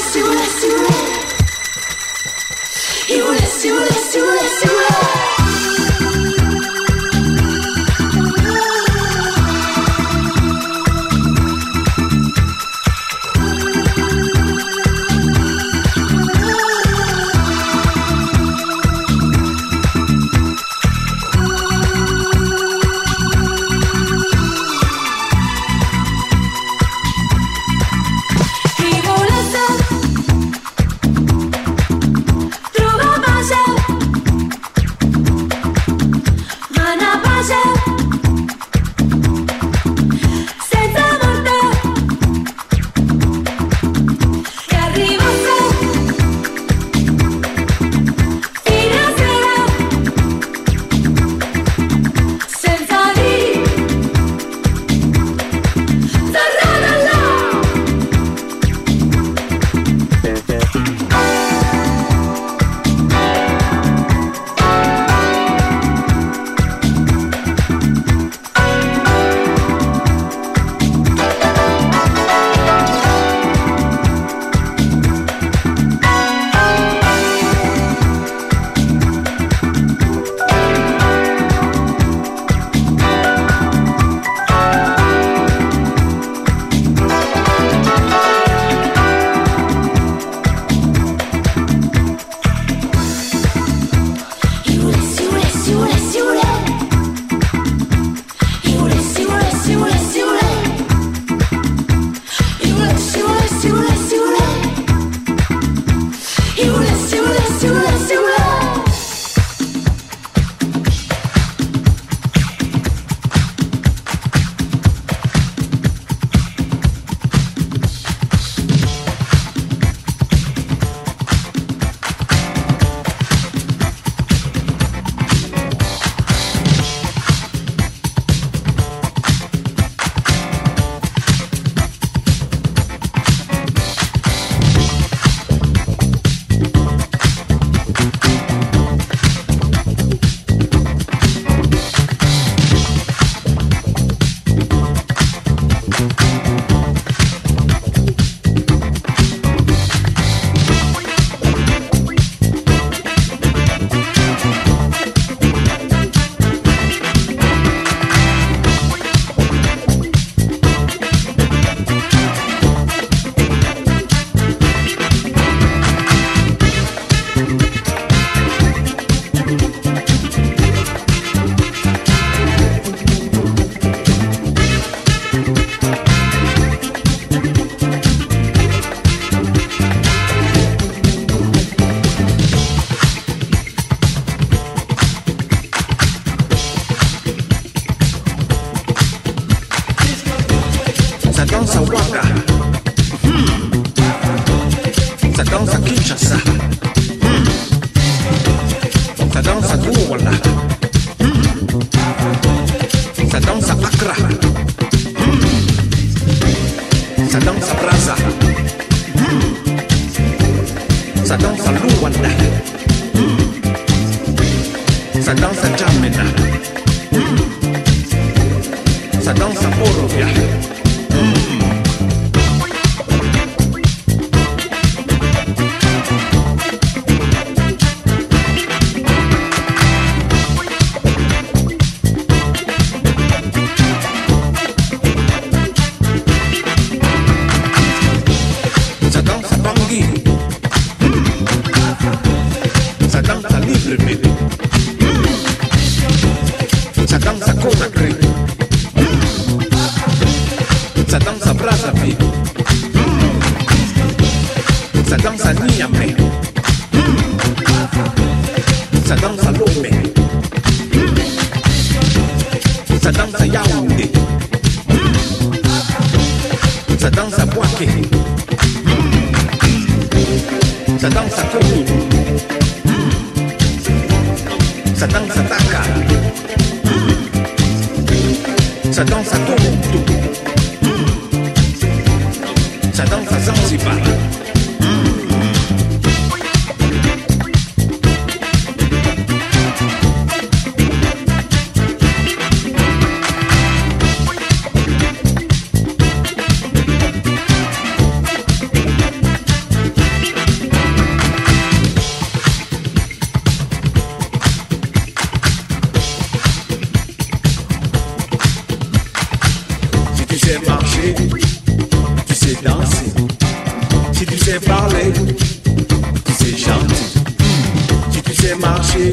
See what I see. Guadalajara. Ça danse à Niamey. Hmm. Ça danse à Lomé. Ça hmm. danse à Yaoundé. Hmm. Ça danse à Boaké. Ça danse à Kourou. Ça danse à Dakar. Ça danse à Toronto. Ça danse à Zanzibar. Tu sais marcher, tu sais danser. Si tu sais parler, tu sais chanter. Si tu sais marcher,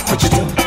what you do.